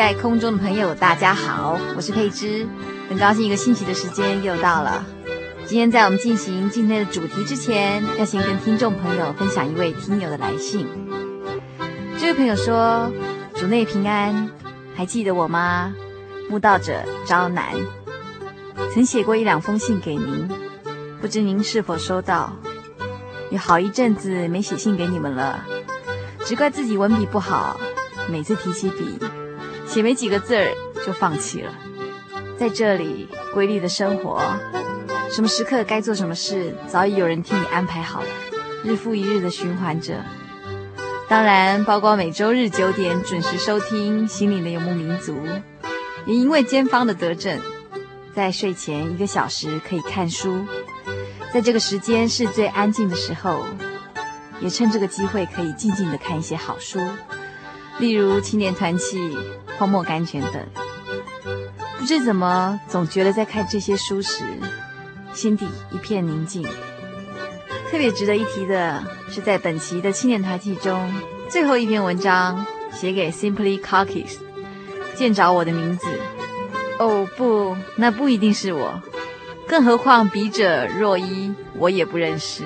在空中的朋友，大家好，我是佩芝，很高兴一个星期的时间又到了。今天在我们进行今天的主题之前，要先跟听众朋友分享一位听友的来信。这位朋友说：“主内平安，还记得我吗？慕道者昭南，曾写过一两封信给您，不知您是否收到？有好一阵子没写信给你们了，只怪自己文笔不好。”每次提起笔，写没几个字儿就放弃了。在这里规律的生活，什么时刻该做什么事，早已有人替你安排好了，日复一日的循环着。当然，包括每周日九点准时收听《心灵的游牧民族》，也因为肩方的德政，在睡前一个小时可以看书，在这个时间是最安静的时候，也趁这个机会可以静静的看一些好书。例如青年团契、泡沫甘泉等，不知怎么总觉得在看这些书时，心底一片宁静。特别值得一提的是，在本期的青年团记中，最后一篇文章写给 Simply Cookies，见着我的名字。哦不，那不一定是我，更何况笔者若一，我也不认识。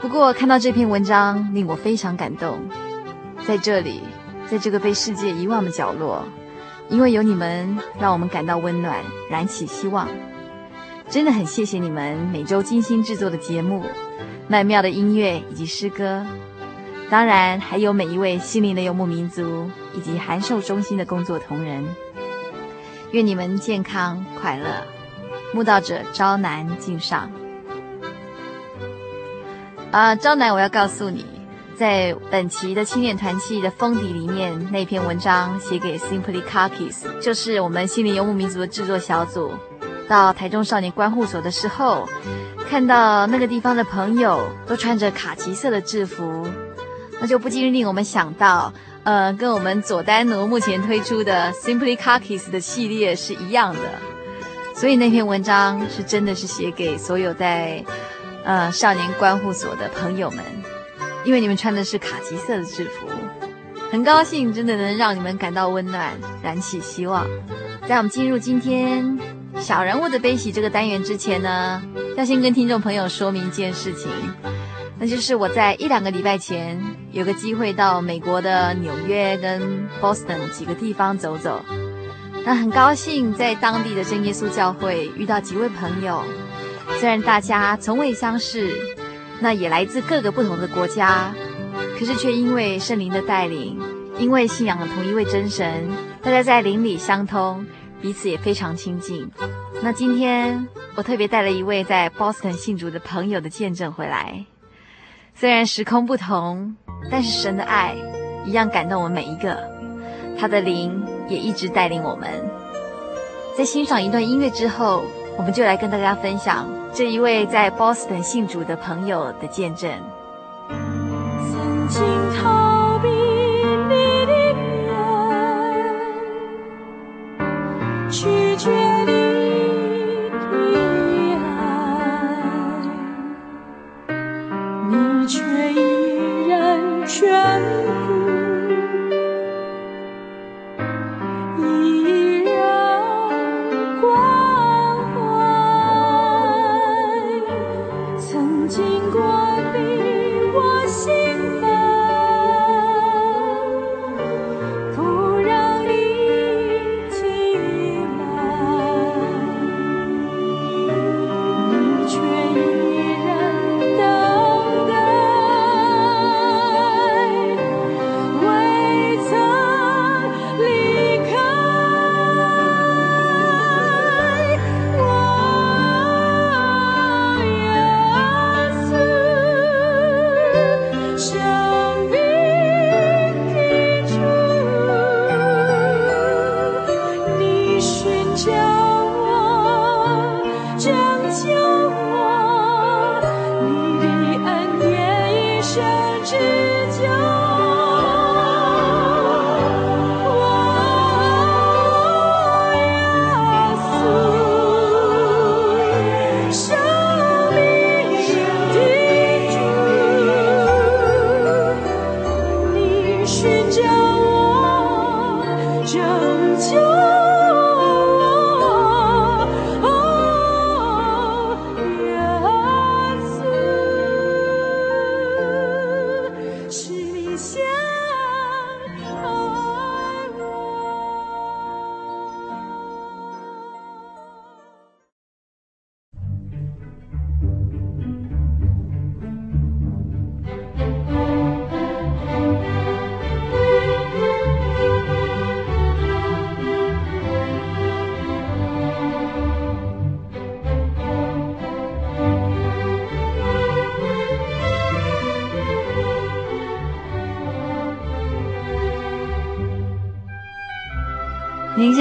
不过看到这篇文章，令我非常感动。在这里。在这个被世界遗忘的角落，因为有你们，让我们感到温暖，燃起希望。真的很谢谢你们每周精心制作的节目，曼妙的音乐以及诗歌。当然，还有每一位心灵的游牧民族以及函授中心的工作同仁。愿你们健康快乐。慕道者昭南敬上。啊，昭南，我要告诉你。在本期的青年团契的封底里面，那篇文章写给 Simply Cookies，就是我们心灵游牧民族的制作小组。到台中少年关护所的时候，看到那个地方的朋友都穿着卡其色的制服，那就不禁令我们想到，呃，跟我们佐丹奴目前推出的 Simply Cookies 的系列是一样的。所以那篇文章是真的是写给所有在呃少年关护所的朋友们。因为你们穿的是卡其色的制服，很高兴，真的能让你们感到温暖，燃起希望。在我们进入今天小人物的悲喜这个单元之前呢，要先跟听众朋友说明一件事情，那就是我在一两个礼拜前有个机会到美国的纽约跟 Boston 几个地方走走，那很高兴在当地的真耶稣教会遇到几位朋友，虽然大家从未相识。那也来自各个不同的国家，可是却因为圣灵的带领，因为信仰了同一位真神，大家在灵里相通，彼此也非常亲近。那今天我特别带了一位在 Boston 信主的朋友的见证回来，虽然时空不同，但是神的爱一样感动我们每一个，他的灵也一直带领我们。在欣赏一段音乐之后，我们就来跟大家分享这一位在 Boston 信主的朋友的见证。曾经逃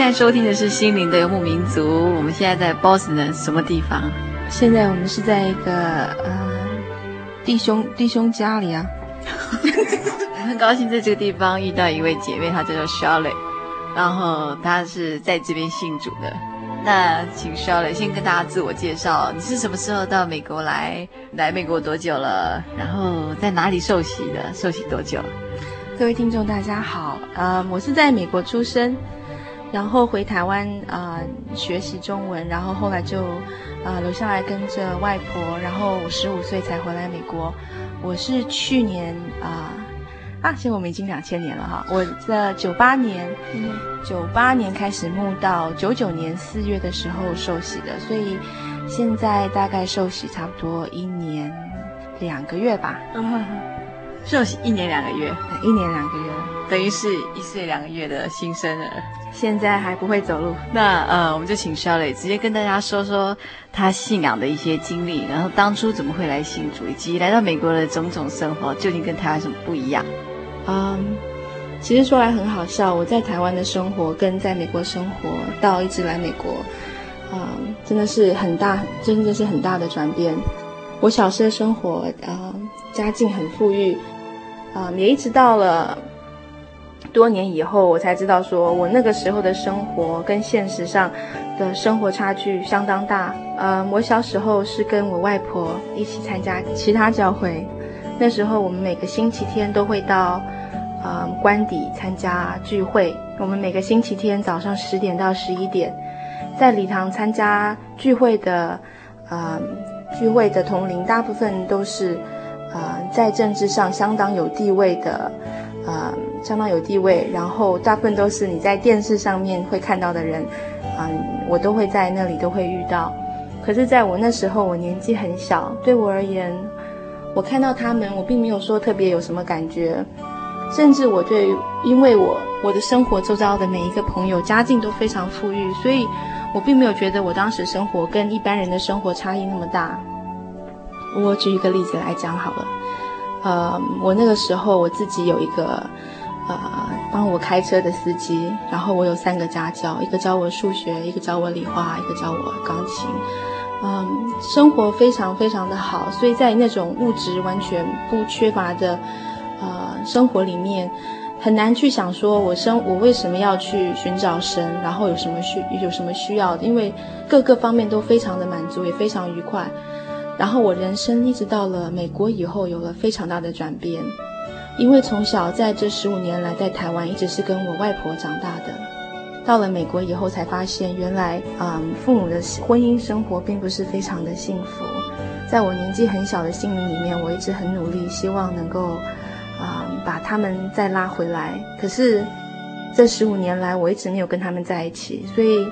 在收听的是《心灵的游牧民族》，我们现在在 Boston 什么地方？现在我们是在一个呃弟兄弟兄家里啊。我 很高兴在这个地方遇到一位姐妹，她叫做 Charlotte，然后她是在这边信主的。那请 Charlotte 先跟大家自我介绍，你是什么时候到美国来？来美国多久了？然后在哪里受洗的？受洗多久？各位听众大家好，呃，我是在美国出生。然后回台湾啊、呃、学习中文，然后后来就啊、呃、留下来跟着外婆，然后我十五岁才回来美国。我是去年啊啊，现在我们已经两千年了哈，我在九八年，九八年开始慕道，九九年四月的时候受洗的，所以现在大概受洗差不多一年两个月吧。嗯，受洗一年两个月，一年两个月，等于是一岁两个月的新生儿。现在还不会走路，那呃，我们就请 Charlotte 直接跟大家说说他信仰的一些经历，然后当初怎么会来信主，以及来到美国的种种生活，究竟跟台湾什么不一样？嗯，其实说来很好笑，我在台湾的生活跟在美国生活到一直来美国，嗯，真的是很大，真的是很大的转变。我小时候的生活，呃、嗯，家境很富裕，啊、嗯，也一直到了。多年以后，我才知道，说我那个时候的生活跟现实上的生活差距相当大。呃，我小时候是跟我外婆一起参加其他教会，那时候我们每个星期天都会到呃官邸参加聚会。我们每个星期天早上十点到十一点，在礼堂参加聚会的呃聚会的同龄，大部分都是呃在政治上相当有地位的呃。相当有地位，然后大部分都是你在电视上面会看到的人，嗯，我都会在那里都会遇到。可是，在我那时候，我年纪很小，对我而言，我看到他们，我并没有说特别有什么感觉，甚至我对，因为我我的生活周遭的每一个朋友家境都非常富裕，所以我并没有觉得我当时生活跟一般人的生活差异那么大。我举一个例子来讲好了，呃，我那个时候我自己有一个。呃，帮我开车的司机，然后我有三个家教，一个教我数学，一个教我理化，一个教我钢琴。嗯，生活非常非常的好，所以在那种物质完全不缺乏的呃生活里面，很难去想说我生我为什么要去寻找神，然后有什么需有什么需要，因为各个方面都非常的满足，也非常愉快。然后我人生一直到了美国以后，有了非常大的转变。因为从小在这十五年来在台湾一直是跟我外婆长大的，到了美国以后才发现，原来嗯父母的婚姻生活并不是非常的幸福。在我年纪很小的心灵里面，我一直很努力，希望能够啊、把他们再拉回来。可是这十五年来，我一直没有跟他们在一起，所以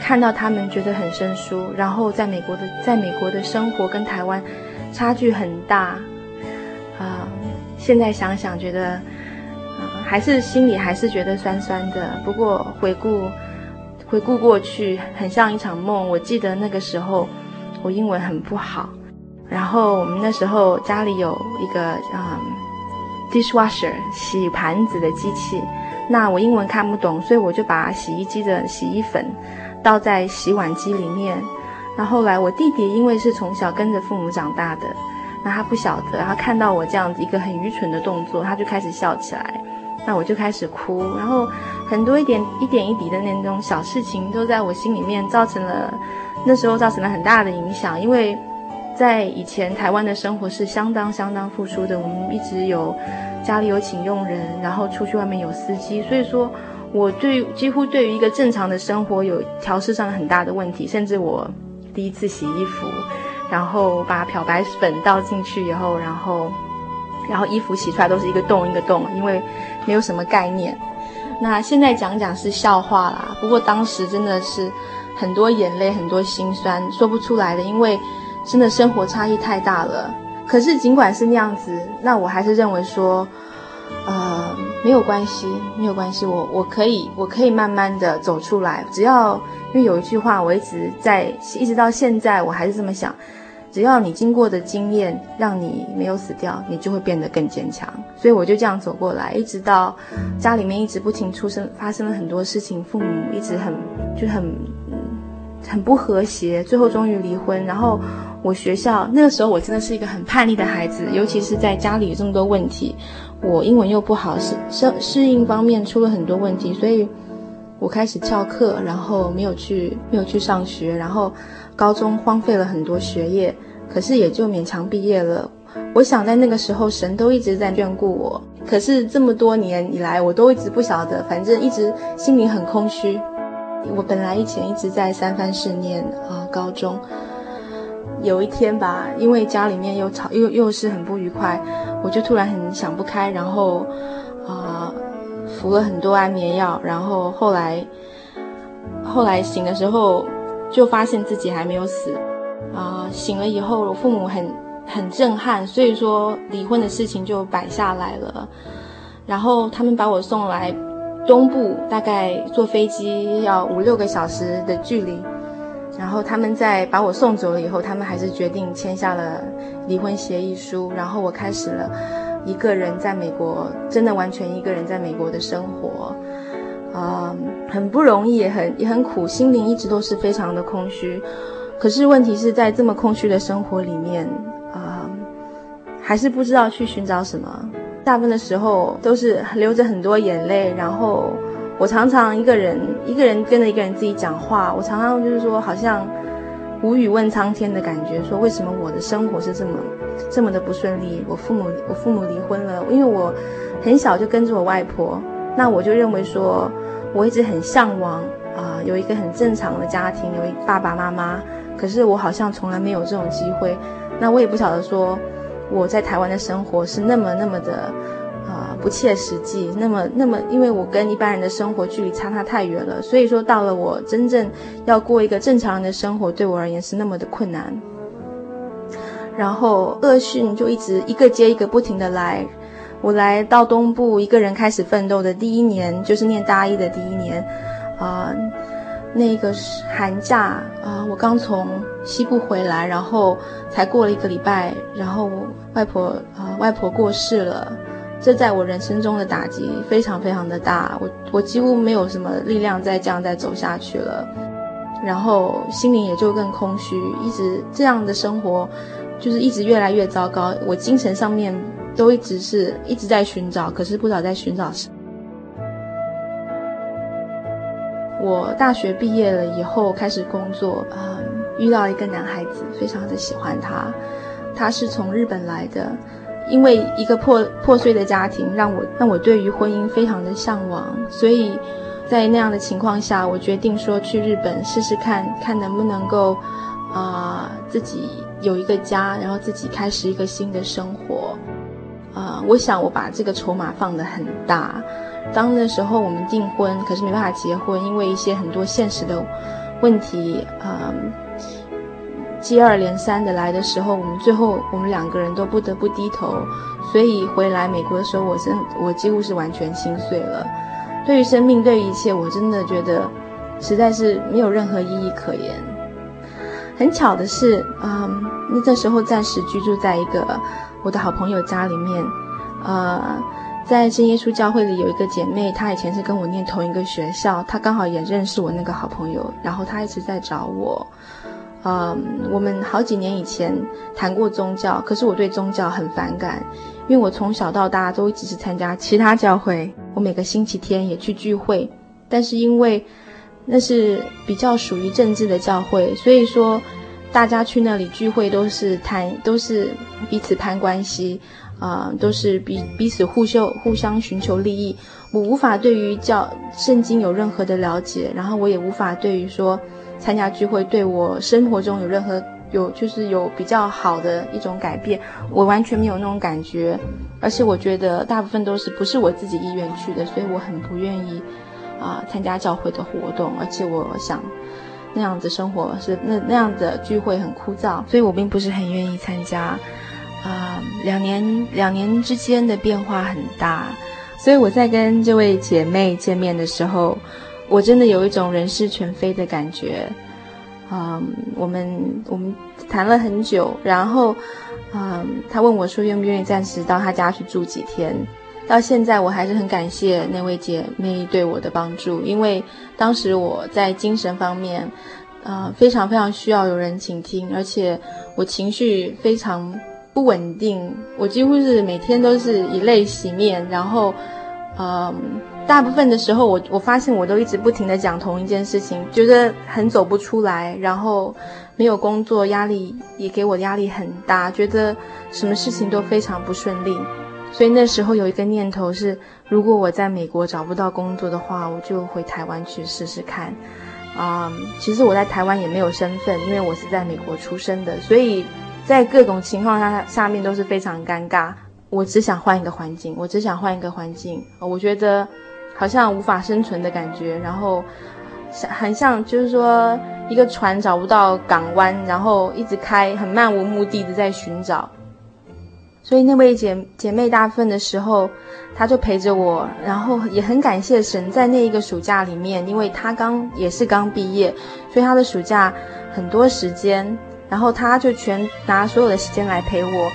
看到他们觉得很生疏。然后在美国的在美国的生活跟台湾差距很大。现在想想，觉得，嗯，还是心里还是觉得酸酸的。不过回顾，回顾过去，很像一场梦。我记得那个时候，我英文很不好，然后我们那时候家里有一个嗯，dishwasher 洗盘子的机器。那我英文看不懂，所以我就把洗衣机的洗衣粉倒在洗碗机里面。那后来我弟弟因为是从小跟着父母长大的。那他不晓得，他看到我这样子一个很愚蠢的动作，他就开始笑起来。那我就开始哭，然后很多一点一点一滴的那种小事情，都在我心里面造成了，那时候造成了很大的影响。因为在以前台湾的生活是相当相当付出的，我们一直有家里有请佣人，然后出去外面有司机，所以说我对几乎对于一个正常的生活有调试上很大的问题，甚至我第一次洗衣服，然后把漂白粉倒进去以后，然后然后衣服洗出来都是一个洞一个洞，因为没有什么概念。那现在讲讲是笑话啦，不过当时真的是很多眼泪，很多心酸，说不出来的，因为真的生活差异太大了。可是尽管是那样子，那我还是认为说，呃，没有关系，没有关系，我我可以，我可以慢慢的走出来。只要，因为有一句话，我一直在，一直到现在，我还是这么想。只要你经过的经验让你没有死掉，你就会变得更坚强。所以我就这样走过来，一直到家里面一直不停出生，发生了很多事情，父母一直很就很很不和谐，最后终于离婚。然后我学校那个时候我真的是一个很叛逆的孩子，尤其是在家里这么多问题，我英文又不好，适适适应方面出了很多问题，所以我开始翘课，然后没有去没有去上学，然后。高中荒废了很多学业，可是也就勉强毕业了。我想在那个时候，神都一直在眷顾我。可是这么多年以来，我都一直不晓得，反正一直心里很空虚。我本来以前一直在三藩市念啊高中，有一天吧，因为家里面又吵又又是很不愉快，我就突然很想不开，然后啊服了很多安眠药，然后后来后来醒的时候。就发现自己还没有死，啊、醒了以后，我父母很很震撼，所以说离婚的事情就摆下来了。然后他们把我送来东部，大概坐飞机要五六个小时的距离。然后他们在把我送走了以后，他们还是决定签下了离婚协议书。然后我开始了一个人在美国，真的完全一个人在美国的生活。啊、很不容易，也很也很苦，心灵一直都是非常的空虚。可是问题是在这么空虚的生活里面，啊、还是不知道去寻找什么。大部分的时候都是流着很多眼泪，然后我常常一个人一个人跟着一个人自己讲话。我常常就是说，好像无语问苍天的感觉，说为什么我的生活是这么这么的不顺利？我父母我父母离婚了，因为我很小就跟着我外婆，那我就认为说。我一直很向往啊、有一个很正常的家庭，有一爸爸妈妈。可是我好像从来没有这种机会。那我也不晓得说我在台湾的生活是那么那么的啊、不切实际，那么那么，因为我跟一般人的生活距离差差太远了。所以说到了我真正要过一个正常人的生活，对我而言是那么的困难。然后恶讯就一直一个接一个不停的来。我来到东部，一个人开始奋斗的第一年，就是念大一的第一年，啊、那个寒假啊、我刚从西部回来，然后才过了一个礼拜，然后外婆啊、外婆过世了，这在我人生中的打击非常非常的大，我我几乎没有什么力量再这样再走下去了，然后心灵也就更空虚，一直这样的生活就是一直越来越糟糕，我精神上面。都一直是一直在寻找，可是不知道在寻找什么。我大学毕业了以后开始工作，啊、遇到一个男孩子，非常的喜欢他。他是从日本来的，因为一个破破碎的家庭，让我让我对于婚姻非常的向往。所以在那样的情况下，我决定说去日本试试看看能不能够啊、自己有一个家，然后自己开始一个新的生活。我想我把这个筹码放得很大。当那时候我们订婚，可是没办法结婚，因为一些很多现实的问题，嗯，接二连三的来的时候，我们最后我们两个人都不得不低头。所以回来美国的时候，我真我几乎是完全心碎了。对于生命，对于一切，我真的觉得实在是没有任何意义可言。很巧的是，嗯、那这时候暂时居住在一个。我的好朋友家里面，呃，在真耶稣教会里有一个姐妹，她以前是跟我念同一个学校，她刚好也认识我那个好朋友，然后她一直在找我。嗯、我们好几年以前谈过宗教，可是我对宗教很反感，因为我从小到大都一直是参加其他教会，我每个星期天也去聚会，但是因为那是比较属于政治的教会，所以说。大家去那里聚会都是谈，都是彼此攀关系，啊、都是彼彼此互修互相寻求利益。我无法对于教圣经有任何的了解，然后我也无法对于说参加聚会对我生活中有任何有就是有比较好的一种改变，我完全没有那种感觉，而且我觉得大部分都是不是我自己意愿去的，所以我很不愿意啊、参加教会的活动，而且我想。那样子生活是那那样的聚会很枯燥，所以我并不是很愿意参加。啊、两年两年之间的变化很大，所以我在跟这位姐妹见面的时候，我真的有一种人事全非的感觉。嗯、我们我们谈了很久，然后，嗯、呃，她问我说愿不愿意暂时到她家去住几天。到现在我还是很感谢那位姐妹对我的帮助，因为当时我在精神方面，呃，非常非常需要有人倾听，而且我情绪非常不稳定，我几乎是每天都是以泪洗面，然后，呃，大部分的时候我我发现我都一直不停地讲同一件事情，觉得很走不出来，然后没有工作，压力也给我压力很大，觉得什么事情都非常不顺利。所以那时候有一个念头是，如果我在美国找不到工作的话，我就回台湾去试试看。啊、嗯，其实我在台湾也没有身份，因为我是在美国出生的，所以在各种情况下下面都是非常尴尬。我只想换一个环境，我只想换一个环境。我觉得好像无法生存的感觉，然后很像就是说一个船找不到港湾，然后一直开，很漫无目的的在寻找。所以那位姐姐妹大部分的时候，她就陪着我，然后也很感谢神，在那一个暑假里面，因为她刚也是刚毕业，所以她的暑假很多时间，然后他就全拿所有的时间来陪我。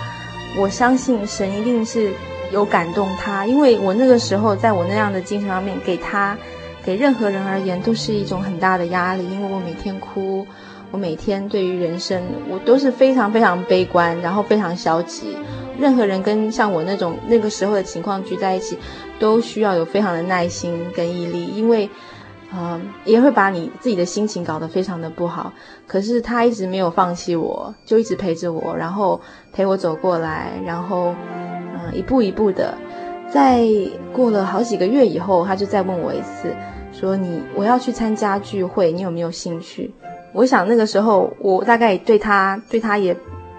我相信神一定是有感动他，因为我那个时候在我那样的精神方面，给他给任何人而言都是一种很大的压力，因为我每天哭，我每天对于人生我都是非常非常悲观，然后非常消极。任何人跟像我那种那个时候的情况聚在一起，都需要有非常的耐心跟毅力，因为，呃，也会把你自己的心情搞得非常的不好。可是他一直没有放弃我，就一直陪着我，然后陪我走过来，然后，嗯，一步一步的，在过了好几个月以后，他就再问我一次，说你我要去参加聚会，你有没有兴趣？我想那个时候我大概对他 对他也。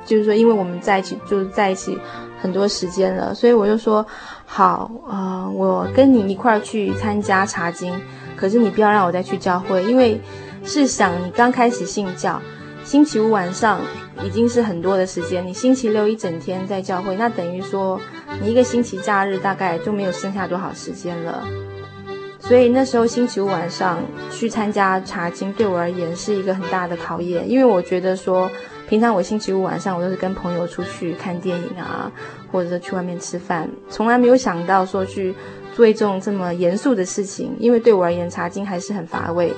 就是说，因为我们在一起，就是在一起很多时间了，所以我就说好，呃，我跟你一块儿去参加茶经，可是你不要让我再去教会，因为试想你刚开始信教，星期五晚上已经是很多的时间，你星期六一整天在教会，那等于说你一个星期假日大概就没有剩下多少时间了。所以那时候星期五晚上去参加查经，对我而言是一个很大的考验，因为我觉得说。平常我星期五晚上我都是跟朋友出去看电影啊，或者是去外面吃饭，从来没有想到说去做一种这么严肃的事情。因为对我而言，查经还是很乏味。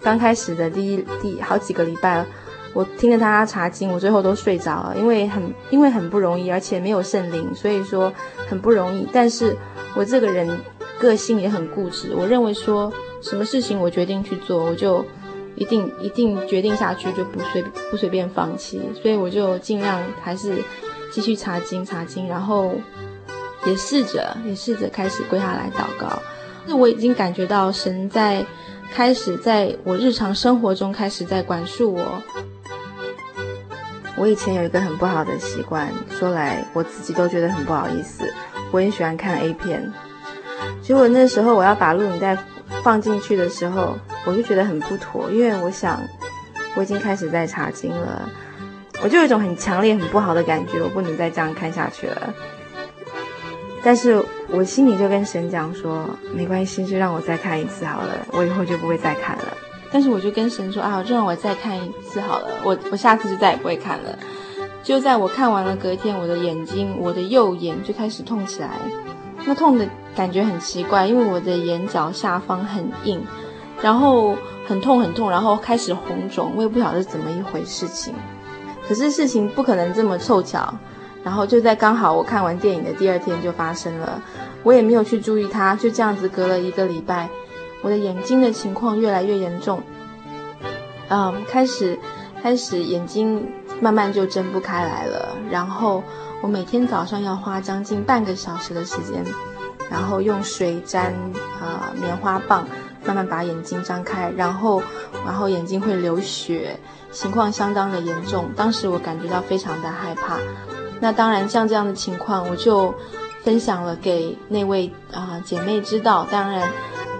刚开始的第一第好几个礼拜，我听着他查经，我最后都睡着了，因为很因为很不容易，而且没有圣灵，所以说很不容易。但是我这个人个性也很固执，我认为说什么事情我决定去做，我就。一定一定决定下去就不随不随便放弃，所以我就尽量还是继续查经查经，然后也试着也试着开始跪下来祷告。那我已经感觉到神在开始在我日常生活中开始在管束我。我以前有一个很不好的习惯，说来我自己都觉得很不好意思。我很喜欢看 A 片，结果那时候我要把录影带放进去的时候。我就觉得很不妥，因为我想我已经开始在查经了，我就有一种很强烈、很不好的感觉，我不能再这样看下去了。但是我心里就跟神讲说，没关系，就让我再看一次好了，我以后就不会再看了。但是我就跟神说啊，就让我再看一次好了，我我下次就再也不会看了。就在我看完了隔天，我的眼睛，我的右眼就开始痛起来，那痛的感觉很奇怪，因为我的眼角下方很硬。然后很痛很痛，然后开始红肿，我也不晓得是怎么一回事情。可是事情不可能这么凑巧，然后就在刚好我看完电影的第二天就发生了。我也没有去注意它，就这样子隔了一个礼拜，我的眼睛的情况越来越严重。嗯，开始开始眼睛慢慢就睁不开来了，然后我每天早上要花将近半个小时的时间，然后用水沾啊、棉花棒，慢慢把眼睛张开，然后然后眼睛会流血，情况相当的严重。当时我感觉到非常的害怕。那当然，像这样的情况，我就分享了给那位啊、姐妹知道。当然，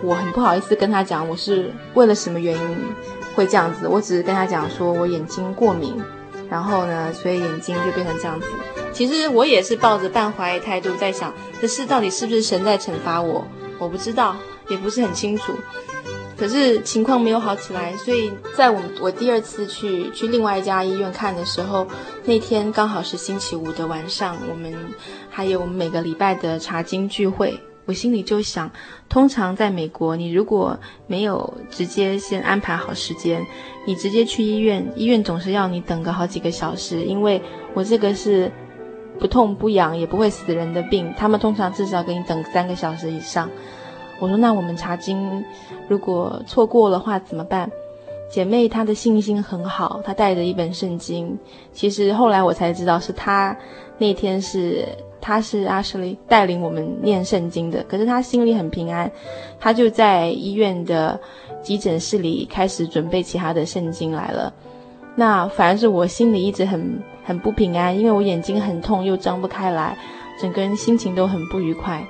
我很不好意思跟她讲我是为了什么原因会这样子，我只是跟她讲说我眼睛过敏。然后呢，所以眼睛就变成这样子。其实我也是抱着半怀疑态度在想，这事到底是不是神在惩罚我？我不知道，也不是很清楚。可是情况没有好起来，所以在我我第二次去去另外一家医院看的时候，那天刚好是星期五的晚上，我们还有我们每个礼拜的查经聚会。我心里就想，通常在美国，你如果没有直接先安排好时间，你直接去医院，医院总是要你等个好几个小时。因为我这个是不痛不痒也不会死人的病，他们通常至少给你等三个小时以上。我说，那我们查经如果错过的话怎么办？姐妹她的信心很好，她带着一本圣经。其实后来我才知道，是她那天是。她是 Ashley 带领我们念圣经的，可是她心里很平安，她就在医院的急诊室里开始准备其他的圣经来了。那反而是我心里一直很很不平安，因为我眼睛很痛又张不开来，整个人心情都很不愉快。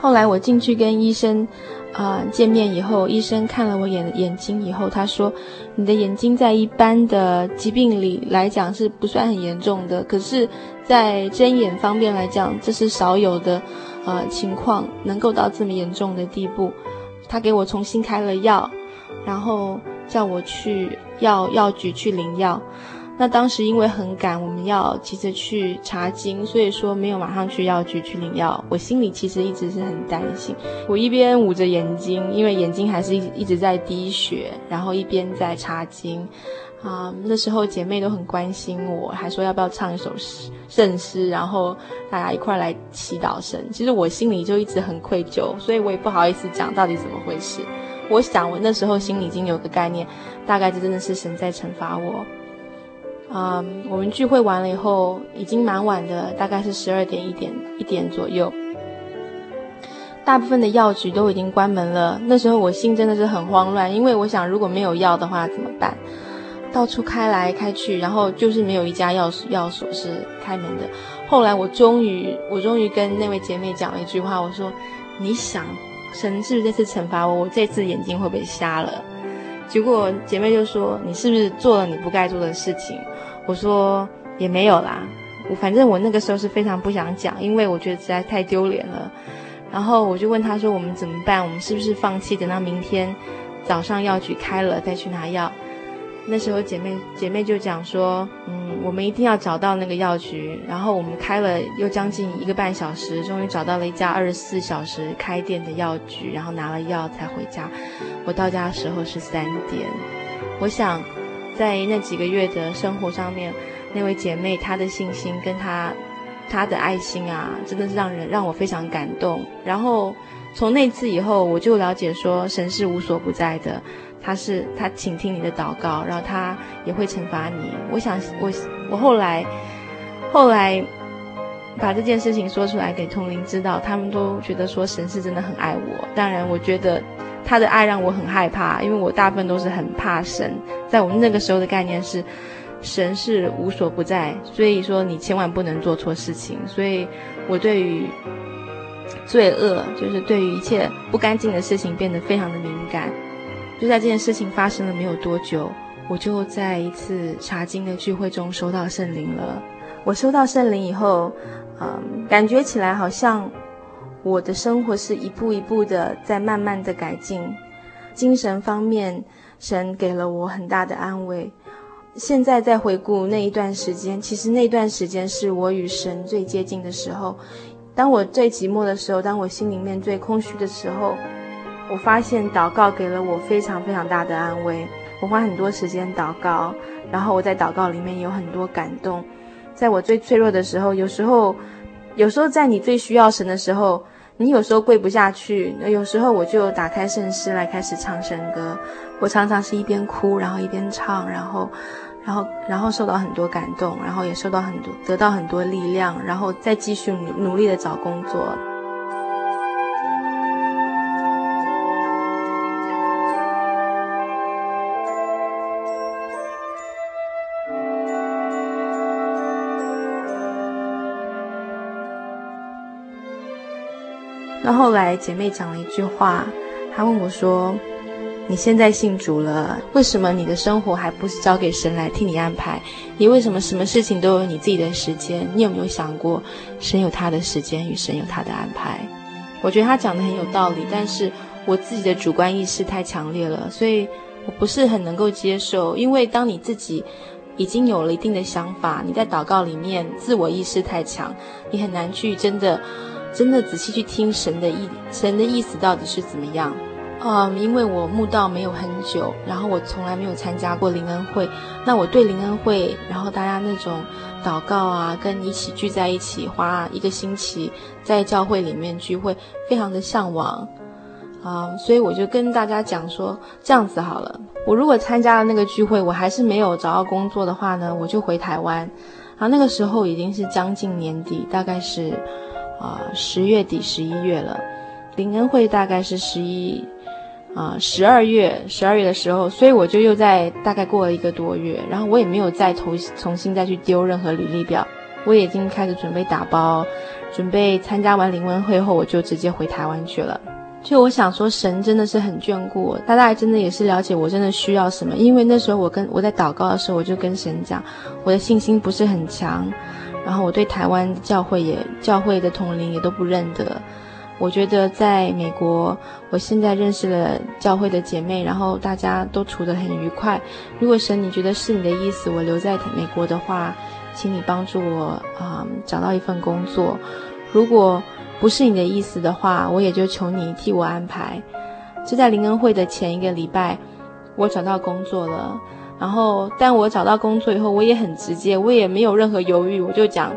后来我进去跟医生。啊、见面以后，医生看了我眼眼睛以后，他说：“你的眼睛在一般的疾病里来讲是不算很严重的，可是，在睁眼方面来讲，这是少有的，呃，情况能够到这么严重的地步。”他给我重新开了药，然后叫我去药药局去领药。那当时因为很赶，我们要急着去查经，所以说没有马上去药局去领药。我心里其实一直是很担心，我一边捂着眼睛，因为眼睛还是一一直在滴血，然后一边在查经。啊、那时候姐妹都很关心我，还说要不要唱一首诗圣诗，然后大家一块来祈祷神。其实我心里就一直很愧疚，所以我也不好意思讲到底怎么回事。我想我那时候心里已经有个概念，大概这真的是神在惩罚我。嗯，我们聚会完了以后，已经蛮晚的，大概是十二点一点一点左右。大部分的药局都已经关门了。那时候我心真的是很慌乱，因为我想如果没有药的话怎么办？到处开来开去，然后就是没有一家药药所是开门的。后来我终于，我终于跟那位姐妹讲了一句话，我说：“你想，神是不是这次惩罚我？我这次眼睛会不会瞎了？”结果姐妹就说：“你是不是做了你不该做的事情？”我说也没有啦，我反正我那个时候是非常不想讲，因为我觉得实在太丢脸了。然后我就问他说：“我们怎么办？我们是不是放弃，等到明天早上药局开了再去拿药？”那时候姐妹姐妹就讲说：“嗯，我们一定要找到那个药局。”然后我们开了又将近一个半小时，终于找到了一家二十四小时开店的药局，然后拿了药才回家。我到家的时候是三点，我想。在那几个月的生活上面，那位姐妹她的信心跟她她的爱心啊，真的是让人让我非常感动。然后从那次以后，我就了解说神是无所不在的，他是他倾听你的祷告，然后他也会惩罚你。我想我我后来后来把这件事情说出来给同灵知道，他们都觉得说神是真的很爱我。当然，我觉得。他的爱让我很害怕，因为我大部分都是很怕神。在我们那个时候的概念是，神是无所不在，所以说你千万不能做错事情。所以我对于罪恶，就是对于一切不干净的事情变得非常的敏感。就在这件事情发生了没有多久，我就在一次查经的聚会中收到圣灵了。我收到圣灵以后，嗯，感觉起来好像。我的生活是一步一步的在慢慢的改进，精神方面，神给了我很大的安慰。现在再回顾那一段时间，其实那段时间是我与神最接近的时候。当我最寂寞的时候，当我心里面最空虚的时候，我发现祷告给了我非常非常大的安慰。我花很多时间祷告，然后我在祷告里面有很多感动。在我最脆弱的时候，有时候，有时候在你最需要神的时候。你有时候跪不下去，那有时候我就打开圣诗来开始唱神歌。我常常是一边哭，然后一边唱，然后，然后然后受到很多感动，然后也受到很多得到很多力量，然后再继续努努力的找工作。那后来姐妹讲了一句话，她问我说：“你现在信主了，为什么你的生活还不是交给神来替你安排？你为什么什么事情都有你自己的时间？你有没有想过，神有他的时间与神有他的安排？”我觉得她讲的很有道理，但是我自己的主观意识太强烈了，所以我不是很能够接受。因为当你自己已经有了一定的想法，你在祷告里面自我意识太强，你很难去真的。真的仔细去听神的意，神的意思到底是怎么样？嗯，因为我慕道没有很久，然后我从来没有参加过灵恩会，那我对灵恩会，然后大家那种祷告啊，跟一起聚在一起，花一个星期在教会里面聚会，非常的向往。啊、嗯，所以我就跟大家讲说，这样子好了，我如果参加了那个聚会，我还是没有找到工作的话呢，我就回台湾。然后那个时候已经是将近年底，大概是。啊，十月底、十一月了，灵恩会大概是十一，啊，十二月、十二月的时候，所以我就又在大概过了一个多月，然后我也没有再投重新再去丢任何履历表，我已经开始准备打包，准备参加完灵恩会后，我就直接回台湾去了。就我想说，神真的是很眷顾我，他大概真的也是了解我真的需要什么，因为那时候我跟我在祷告的时候，我就跟神讲，我的信心不是很强。然后我对台湾教会也教会的同龄也都不认得，我觉得在美国，我现在认识了教会的姐妹，然后大家都处得很愉快。如果神你觉得是你的意思，我留在美国的话，请你帮助我啊、找到一份工作。如果不是你的意思的话，我也就求你替我安排。就在灵恩会的前一个礼拜，我找到工作了。然后，但我找到工作以后，我也很直接，我也没有任何犹豫，我就讲，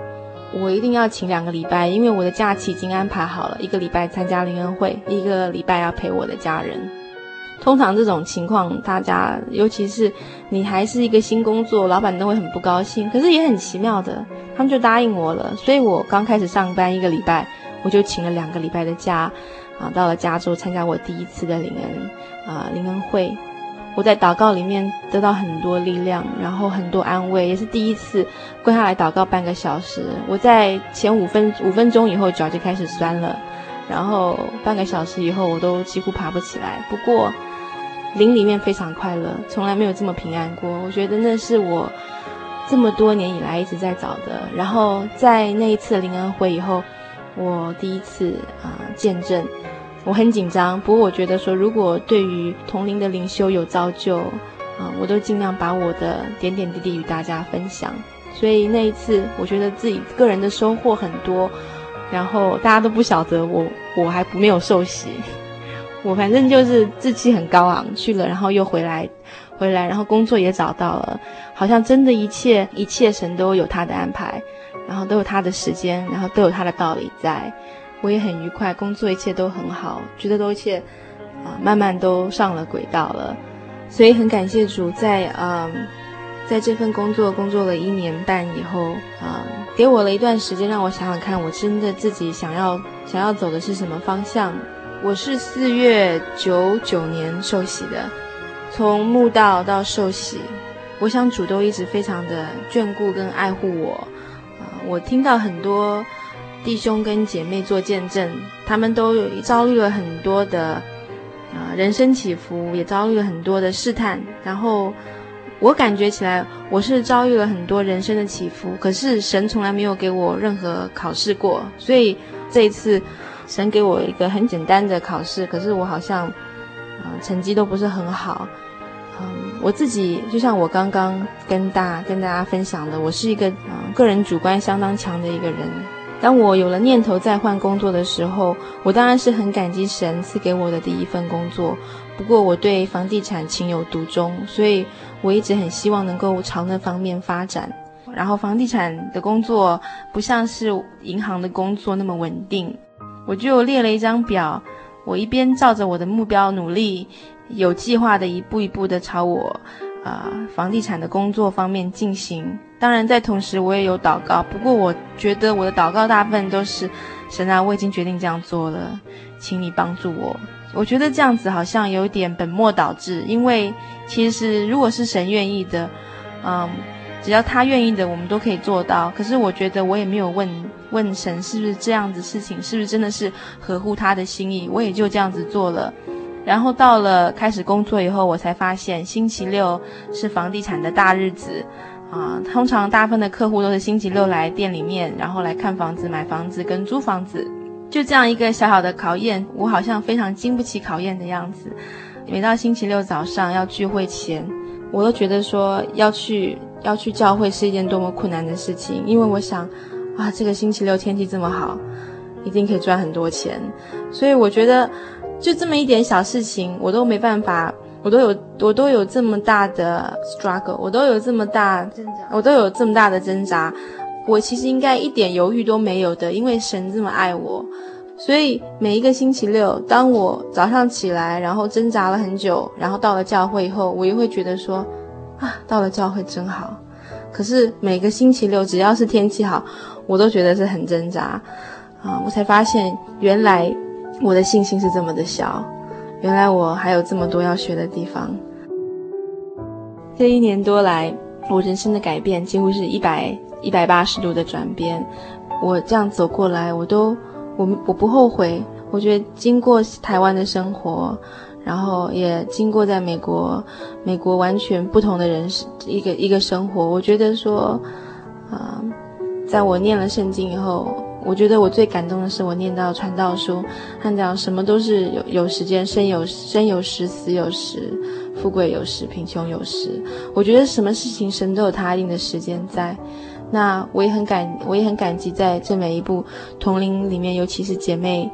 我一定要请两个礼拜，因为我的假期已经安排好了，一个礼拜参加灵恩会，一个礼拜要陪我的家人。通常这种情况，大家尤其是你还是一个新工作，老板都会很不高兴。可是也很奇妙的，他们就答应我了。所以我刚开始上班一个礼拜，我就请了两个礼拜的假，啊，到了加州参加我第一次的灵恩，啊，灵恩会。我在祷告里面得到很多力量，然后很多安慰，也是第一次跪下来祷告半个小时。我在前五分五分钟以后脚就开始酸了，然后半个小时以后我都几乎爬不起来。不过灵里面非常快乐，从来没有这么平安过。我觉得那是我这么多年以来一直在找的。然后在那一次灵恩会以后，我第一次啊、见证。我很紧张，不过我觉得说，如果对于同龄的灵修有造就，啊、我都尽量把我的点点滴滴与大家分享。所以那一次，我觉得自己个人的收获很多，然后大家都不晓得我，我还没有受洗，我反正就是志气很高昂去了，然后又回来，回来，然后工作也找到了，好像真的一切一切神都有他的安排，然后都有他的时间，然后都有他的道理在。我也很愉快，工作一切都很好，觉得都一切啊、慢慢都上了轨道了，所以很感谢主在，嗯，在这份工作工作了一年半以后啊、给我了一段时间让我想想看，我真的自己想要想要走的是什么方向。我是四月九九年受洗的，从慕道到受洗，我想主都一直非常的眷顾跟爱护我啊、我听到很多。弟兄跟姐妹做见证，他们都遭遇了很多的啊、人生起伏，也遭遇了很多的试探。然后我感觉起来，我是遭遇了很多人生的起伏，可是神从来没有给我任何考试过。所以这一次，神给我一个很简单的考试，可是我好像啊、成绩都不是很好。嗯，我自己就像我刚刚跟大跟大家分享的，我是一个啊、个人主观相当强的一个人。当我有了念头再换工作的时候，我当然是很感激神赐给我的第一份工作。不过我对房地产情有独钟，所以我一直很希望能够朝那方面发展。然后房地产的工作不像是银行的工作那么稳定，我就列了一张表，我一边照着我的目标努力，有计划的一步一步的朝我啊、房地产的工作方面进行。当然，在同时我也有祷告。不过，我觉得我的祷告大部分都是：神啊，我已经决定这样做了，请你帮助我。我觉得这样子好像有点本末倒置，因为其实如果是神愿意的，嗯，只要他愿意的，我们都可以做到。可是我觉得我也没有问问神是不是这样子事情，是不是真的是合乎他的心意，我也就这样子做了。然后到了开始工作以后，我才发现星期六是房地产的大日子，啊，通常大部分的客户都是星期六来店里面，然后来看房子、买房子跟租房子。就这样一个小小的考验，我好像非常经不起考验的样子。每到星期六早上要聚会前，我都觉得说要去要去教会是一件多么困难的事情，因为我想，啊，这个星期六天气这么好，一定可以赚很多钱，所以我觉得。就这么一点小事情，我都没办法，我都有我都有这么大的 struggle，我都有这么大挣扎，我都有这么大的挣扎。我其实应该一点犹豫都没有的，因为神这么爱我，所以每一个星期六，当我早上起来，然后挣扎了很久，然后到了教会以后，我也会觉得说，啊，到了教会真好。可是每个星期六，只要是天气好，我都觉得是很挣扎，啊，我才发现原来。我的信心是这么的小，原来我还有这么多要学的地方。这一年多来，我人生的改变几乎是一百一百八十度的转变。我这样走过来，我都我我不后悔。我觉得经过台湾的生活，然后也经过在美国，美国完全不同的人生一个一个生活。我觉得说，啊、在我念了圣经以后。我觉得我最感动的是，我念到传道书，看到什么都是有有时间，生有生有时，死有时，富贵有时，贫穷有时。我觉得什么事情神都有他一定的时间在。那我也很感，我也很感激在这每一步同龄里面，尤其是姐妹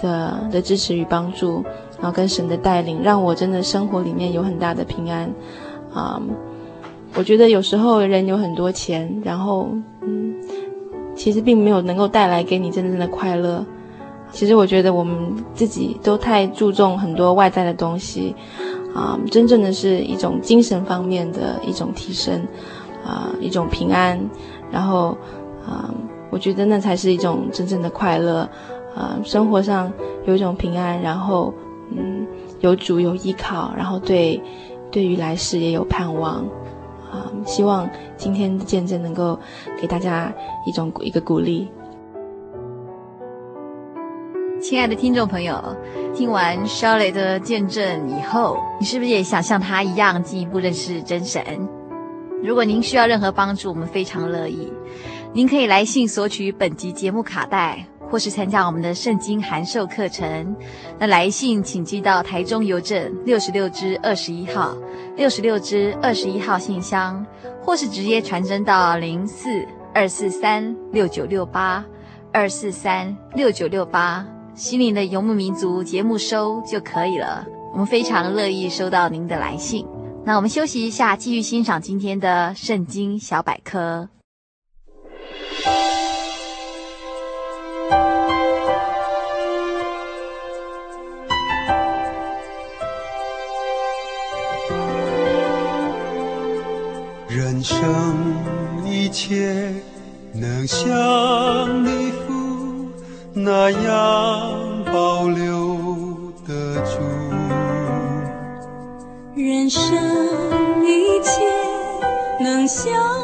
的的支持与帮助，然后跟神的带领，让我真的生活里面有很大的平安。啊、我觉得有时候人有很多钱，然后嗯。其实并没有能够带来给你真正的快乐。其实我觉得我们自己都太注重很多外在的东西，啊，真正的是一种精神方面的一种提升，啊，一种平安。然后，啊，我觉得那才是一种真正的快乐。啊，生活上有一种平安，然后，嗯，有主有依靠，然后对，对于来世也有盼望。啊，希望今天的见证能够给大家一种一个鼓励。亲爱的听众朋友，听完 Charlotte 的见证以后，你是不是也想像他一样进一步认识真神？如果您需要任何帮助，我们非常乐意。您可以来信索取本集节目卡带。或是参加我们的圣经函授课程，那来信请寄到台中邮政六十六支二十一号，六十六支二十一号信箱，或是直接传真到零四二四三六九六八二四三六九六八，心灵的游牧民族节目收就可以了。我们非常乐意收到您的来信。那我们休息一下，继续欣赏今天的圣经小百科。人生一切能像你父那样保留得住，人生一切能像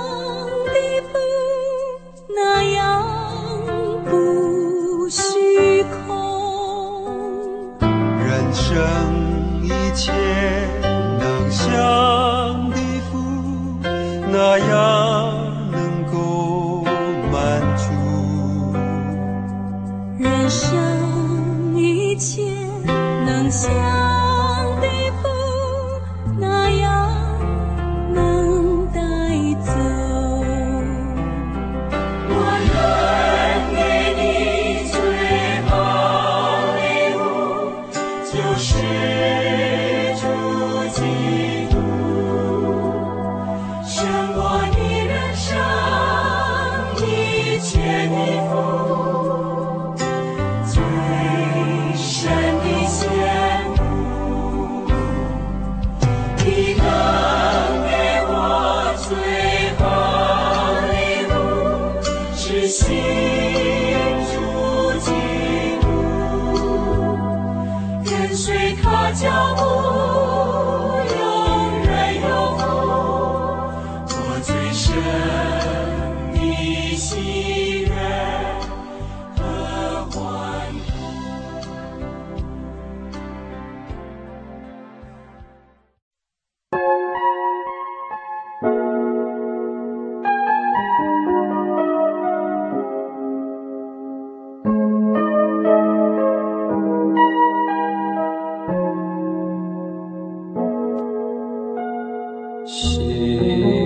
最